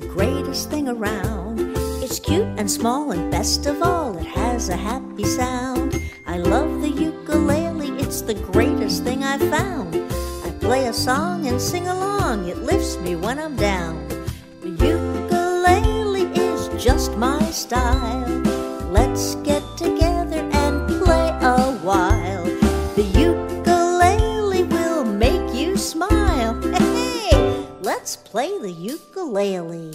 the greatest thing around. It's cute and small, and best of all, it has a happy sound. I love the ukulele, it's the greatest thing I've found. I play a song and sing along, it lifts me when I'm down. The ukulele is just my style. Let's get let's play the ukulele.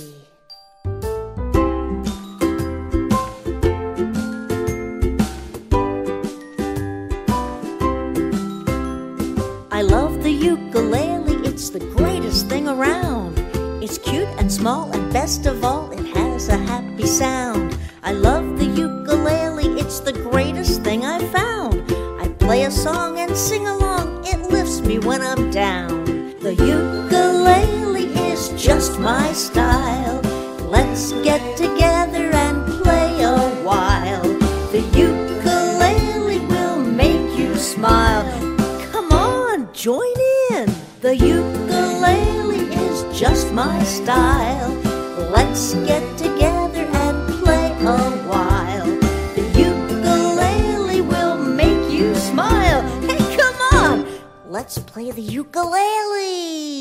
I love the ukulele, it's the greatest thing around. It's cute and small, and best of all, it has a happy sound. I love the ukulele, it's the greatest thing I've found. I play a song and sing along, it lifts me when I'm down. The ukulele my style. Let's get together and play a while. The ukulele will make you smile. Come on, join in. The ukulele is just my style. Let's get together and play a while. The ukulele will make you smile. Hey, come on, let's play the ukulele.